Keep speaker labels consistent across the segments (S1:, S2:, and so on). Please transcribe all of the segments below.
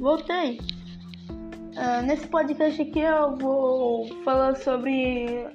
S1: voltei. Uh, nesse podcast aqui eu vou falar sobre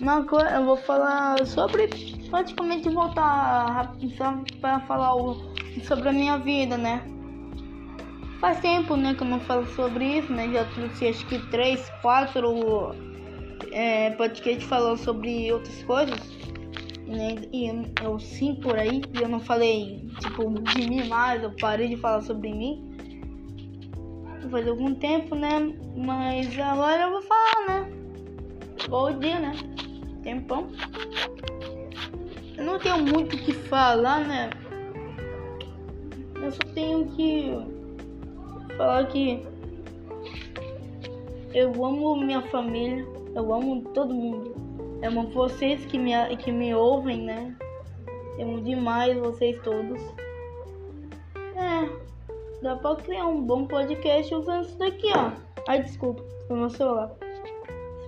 S1: uma coisa, eu vou falar sobre praticamente voltar para falar o, sobre a minha vida, né? Faz tempo, né, que eu não falo sobre isso, né? Já trouxe acho que três, quatro é, podcasts falando sobre outras coisas. Né? E eu sim por aí, e eu não falei tipo de mim mais, eu parei de falar sobre mim faz algum tempo, né? Mas agora eu vou falar, né? Bom dia, né? Tempão. Eu não tenho muito o que falar, né? Eu só tenho que falar que eu amo minha família, eu amo todo mundo. Eu amo vocês que me, que me ouvem, né? Eu amo demais vocês todos. Dá pra criar um bom podcast usando isso daqui, ó. Ai, desculpa, foi meu celular.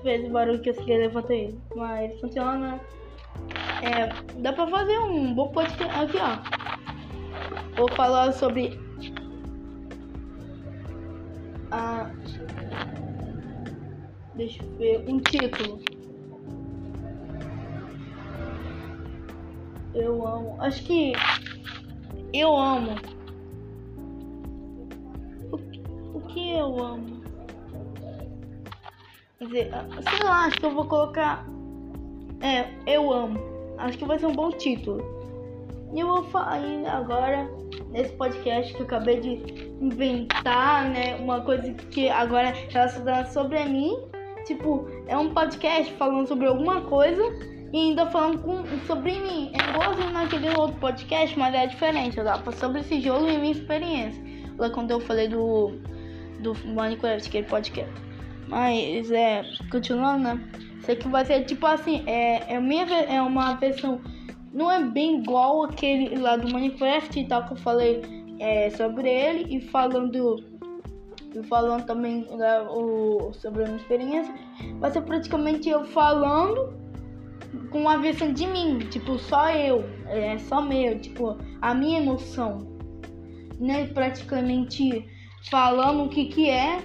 S1: Fez o barulho que eu queria levantar ele. Mas funciona. É, dá pra fazer um bom podcast aqui, ó. Vou falar sobre a. Deixa eu ver, um título. Eu amo. Acho que eu amo que eu amo? Quer dizer, ah, sei lá, acho que eu vou colocar. É, eu amo. Acho que vai ser um bom título. E eu vou falar agora nesse podcast que eu acabei de inventar, né? Uma coisa que agora é relacionada sobre mim. Tipo, é um podcast falando sobre alguma coisa e ainda falando com, sobre mim. É igualzinho naquele outro podcast, mas é diferente. Dá sobre esse jogo e minha experiência. Lá quando eu falei do do Minecraft, aquele podcast. Mas é, continuando, né? Isso aqui vai ser tipo assim, é, é, minha, é uma versão, não é bem igual aquele lá do Minecraft e tal que eu falei é, sobre ele e falando e falando também né, o, sobre a minha experiência, vai ser praticamente eu falando com uma versão de mim, tipo, só eu, é só meu, tipo, a minha emoção, né? Praticamente falando o que, que é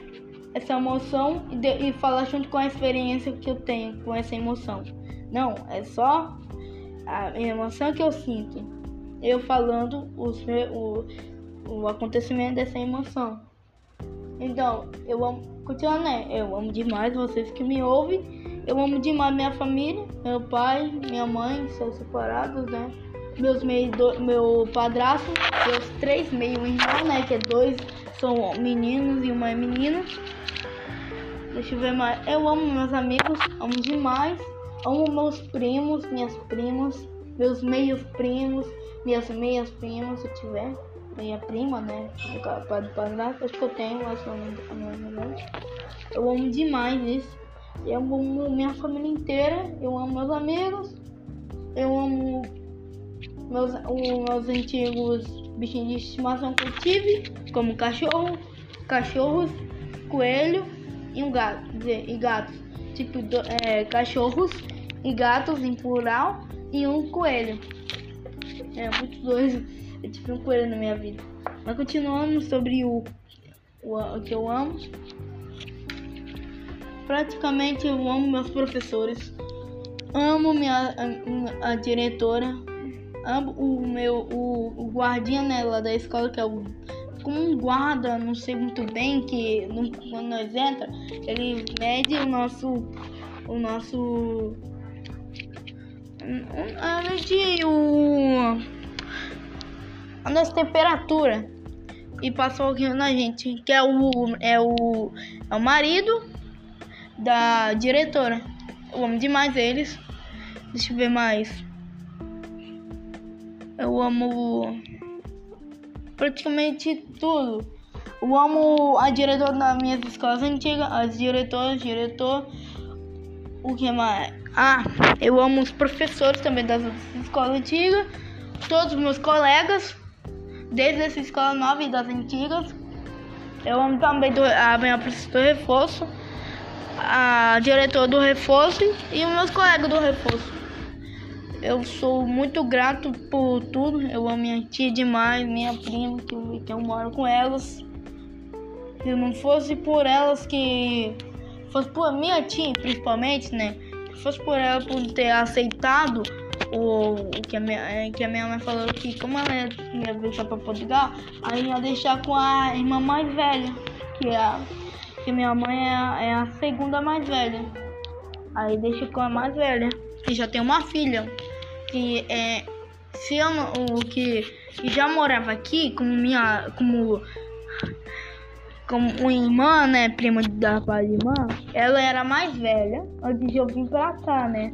S1: essa emoção e, de, e falar junto com a experiência que eu tenho com essa emoção. Não, é só a emoção que eu sinto. Eu falando os, o, o acontecimento dessa emoção. Então, eu amo, continuando, né? Eu amo demais vocês que me ouvem. Eu amo demais minha família, meu pai, minha mãe, são separados, né? Meus meio, do, meu padrasto, meus três meio irmãos, né? Que é dois são meninos e uma é menina. Deixa eu ver mais. Eu amo meus amigos, amo demais. Amo meus primos, minhas primas, meus meios primos, minhas meias primas, se tiver. Meia prima, né? Acho que eu tenho, acho que eu não Eu amo demais isso. Eu amo minha família inteira. Eu amo meus amigos. Eu amo meus, os meus antigos bichinhos de estimação que eu tive, como cachorro, cachorros, coelho e um gato, dizer, e gatos, tipo do, é, cachorros e gatos em plural e um coelho. É muito doido. Eu tive um coelho na minha vida. Mas continuando sobre o, o, o que eu amo. Praticamente eu amo meus professores. Amo minha a, a diretora, o meu o, o guardinha né, lá da escola que é o como um guarda, não sei muito bem que quando nós entra, ele mede o nosso o nosso a mede o a nossa temperatura e passa um na gente, que é o é o é o marido da diretora. Eu amo demais eles. Deixa eu ver mais. Eu amo praticamente tudo. Eu amo a diretora das minhas escolas antigas, as diretoras, diretor. O que mais? Ah, eu amo os professores também das escolas antigas, todos os meus colegas, desde essa escola nova e das antigas. Eu amo também do, a minha professora do reforço, a diretora do reforço e os meus colegas do reforço. Eu sou muito grato por tudo. Eu amo minha tia demais, minha prima, que, que eu moro com elas. Se não fosse por elas que. Fosse por minha tia, principalmente, né? Se fosse por ela por ter aceitado o, o que, a minha, é, que a minha mãe falou que como ela ia, ia voltar pra Portugal, aí ia deixar com a irmã mais velha, que é a, que minha mãe é a, é a segunda mais velha. Aí deixa com a mais velha, que já tem uma filha, que é se eu o que, que já morava aqui como minha como como uma irmã, né, prima da de irmã, ela era mais velha antes de eu vir pra cá, né?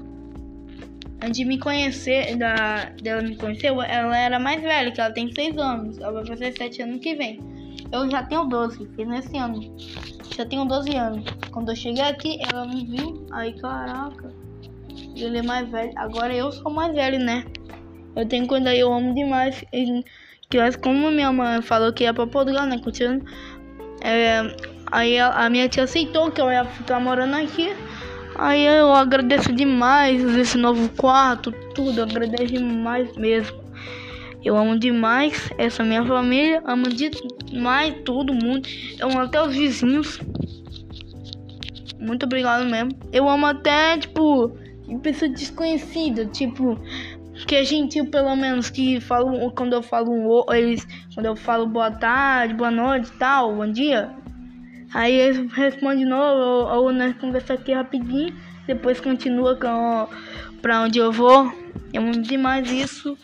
S1: Antes de me conhecer, da, dela me conhecer, ela era mais velha, que ela tem 6 anos. Ela vai fazer 7 anos que vem. Eu já tenho 12, fiz nesse ano. Já tenho 12 anos. Quando eu cheguei aqui, ela me viu. Aí, caraca. Ele é mais velho. Agora eu sou mais velho, né? Eu tenho quando eu amo demais. Que como minha mãe falou que ia pra Portugal, né? Continuando. É, aí a, a, minha tia aceitou que eu ia ficar morando aqui. Aí eu agradeço demais esse novo quarto, tudo. Agradeço demais mesmo. Eu amo demais essa minha família. Amo demais todo mundo. Eu amo até os vizinhos. Muito obrigado mesmo. Eu amo até, tipo, pessoa desconhecida. Tipo, que é gentil pelo menos que falam quando eu falo eles quando eu falo boa tarde, boa noite, tal, bom dia. Aí eles respondem de novo ou, ou nós conversamos aqui rapidinho, depois continua com para onde eu vou. Eu amo demais isso.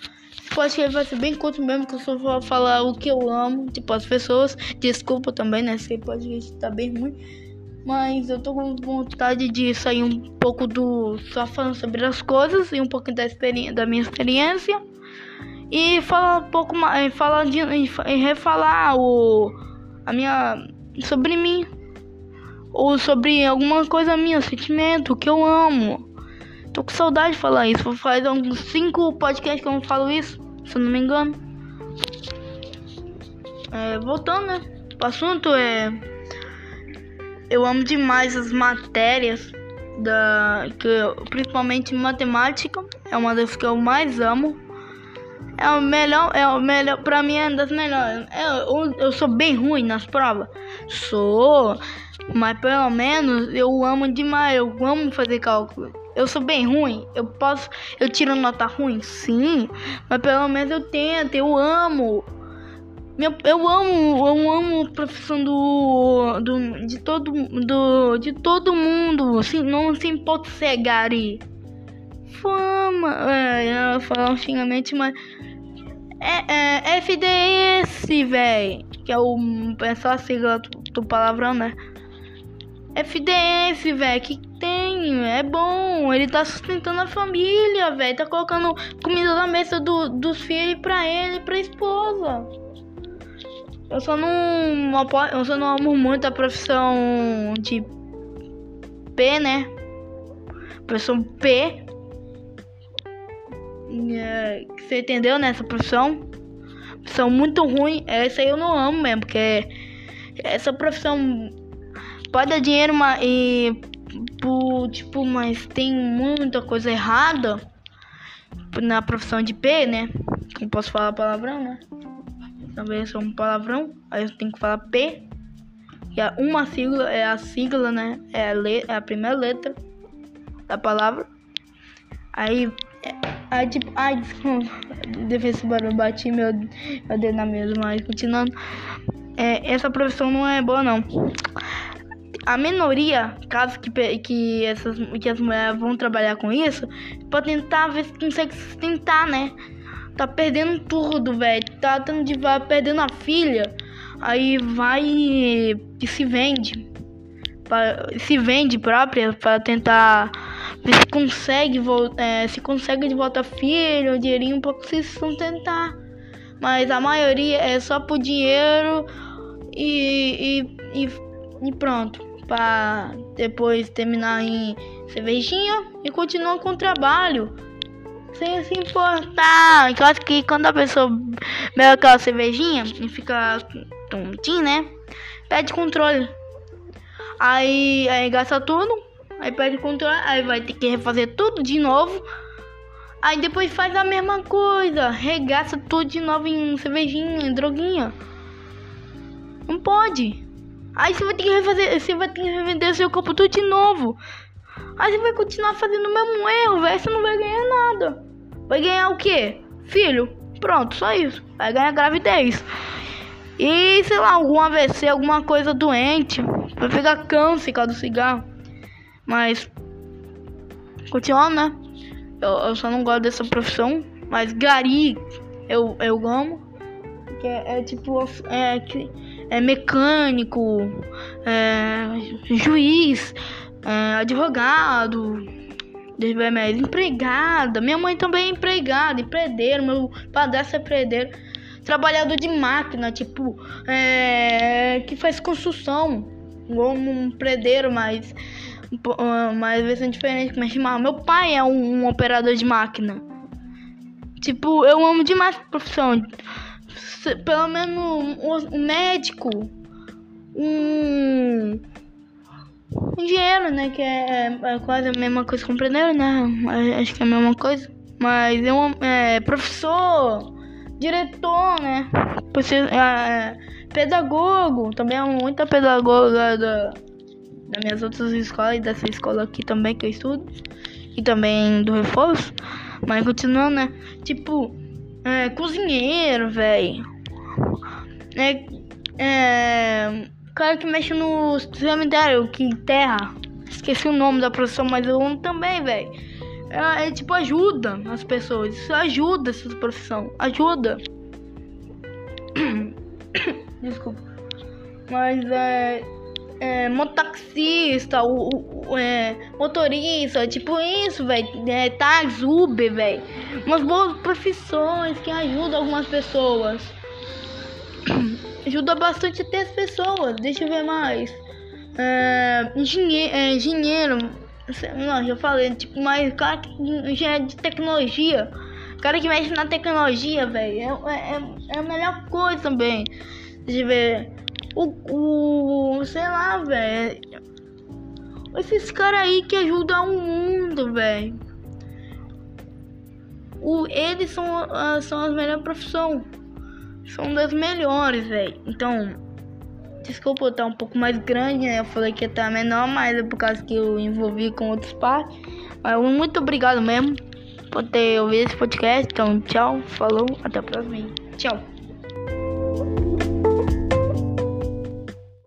S1: Pode que vai ser bem curto mesmo, que eu só vou falar o que eu amo, tipo as pessoas. Desculpa também, né? Se pode estar bem ruim. Mas eu tô com vontade de sair um pouco do. só falando sobre as coisas e um pouco da, experiência, da minha experiência. E falar um pouco mais. Falar de, e refalar o. a minha. sobre mim. Ou sobre alguma coisa minha, sentimento, que eu amo. Tô com saudade de falar isso. Faz uns 5 podcasts que eu não falo isso, se eu não me engano. É, voltando, né? O assunto é eu amo demais as matérias da que eu, principalmente matemática é uma das que eu mais amo. É o melhor é o melhor para mim é uma das melhores. Eu, eu sou bem ruim nas provas? Sou mas pelo menos eu amo demais eu amo fazer cálculo. Eu sou bem ruim? Eu posso eu tiro nota ruim? Sim mas pelo menos eu tento eu amo meu, eu amo, eu amo a profissão do, do de todo do de todo mundo, assim, não se importa se é gari. Fama, é, eu falar um xingamento, mas é, é FDS, velho, que é o é a sigla do, do palavrão, né? FDS, velho, que tem, é bom, ele tá sustentando a família, velho, tá colocando comida na mesa do, dos filhos pra ele, pra esposa. Eu só não eu só não amo muito a profissão de P, né? Profissão P. É, você entendeu nessa né? profissão? Profissão muito ruim. Essa aí eu não amo mesmo, porque essa profissão pode dar dinheiro mas, e tipo, mas tem muita coisa errada na profissão de P, né? Não posso falar palavrão, né? Também é um palavrão. Aí eu tenho que falar P. E a uma sigla é a sigla, né? É a, le, é a primeira letra da palavra. Aí, é, aí tipo, ai, desculpa, defesa barulho, bati meu, meu dedo na mesa, mas continuando. É, essa profissão não é boa, não. A minoria, caso que, que, essas, que as mulheres vão trabalhar com isso, pra tentar ver se consegue sustentar, né? Tá perdendo tudo, velho. Tá tendo de vai perdendo a filha. Aí vai e se vende. Pra, se vende própria para tentar ver se consegue é, se consegue de volta filho, dinheirinho pra se sustentar. Mas a maioria é só por dinheiro e, e, e, e pronto. Pra depois terminar em cervejinha e continuar com o trabalho sem se importar. Eu acho que quando a pessoa bebe aquela cervejinha e fica tontinho, né? Pede controle. Aí, aí gasta tudo. Aí pede controle. Aí vai ter que refazer tudo de novo. Aí depois faz a mesma coisa. Regaça tudo de novo em cervejinha, em droguinha. Não pode. Aí você vai ter que refazer, você vai ter que revender seu corpo tudo de novo. Aí você vai continuar fazendo o mesmo erro, velho. Você não vai ganhar nada. Vai ganhar o quê? Filho. Pronto, só isso. Vai ganhar gravidez. E sei lá, algum AVC, alguma coisa doente. Vai pegar câncer por causa do cigarro. Mas. Continuando, né? Eu, eu só não gosto dessa profissão. Mas gari eu, eu amo. Que é, é tipo. É, é mecânico, é, juiz, é, advogado, mais, empregada. Minha mãe também é empregada, empreiteiro, meu padrasto é empreiteiro. Trabalhador de máquina, tipo, é, que faz construção, igual um empreiteiro, mas mas vezes é diferente, como é chamar. Meu pai é um, um, operador de máquina. Tipo, eu amo demais a profissão. Pelo menos um, um médico, um engenheiro, né? Que é, é, quase a mesma coisa que empreendedor, né? Acho que é a mesma coisa. Mas é um é, professor, diretor, né? Você, é, pedagogo, também é muita pedagoga da, das minhas outras escolas e dessa escola aqui também que eu estudo. E também do reforço. Mas continuando, né? Tipo, é, cozinheiro, velho. É, é, cara que mexe no cemitério, que enterra. Esqueci o nome da profissão, mas eu amo também, velho. É, é, tipo, ajuda as pessoas. Isso ajuda essa profissão. Ajuda. Desculpa. Mas é. É, mototaxista, o, o é, motorista, tipo isso, velho. É, táxi, Uber, velho. Umas boas profissões que ajudam algumas pessoas ajuda bastante até as pessoas. Deixa eu ver mais. É, engenheiro, é, engenheiro, não, já falei, tipo, mas cara que engenheiro de tecnologia, cara que mexe na tecnologia, velho, é, é, é, a melhor coisa também. Deixa eu ver. O, o sei lá, velho. Esses caras aí que ajudam o mundo, velho. Eles são, uh, são as melhores profissões são das melhores, velho. Então, desculpa eu estar um pouco mais grande, né? Eu falei que ia estar menor, mas é por causa que eu envolvi com outros partes. Mas muito obrigado mesmo por ter ouvido esse podcast. Então, tchau, falou, até a próxima. Tchau.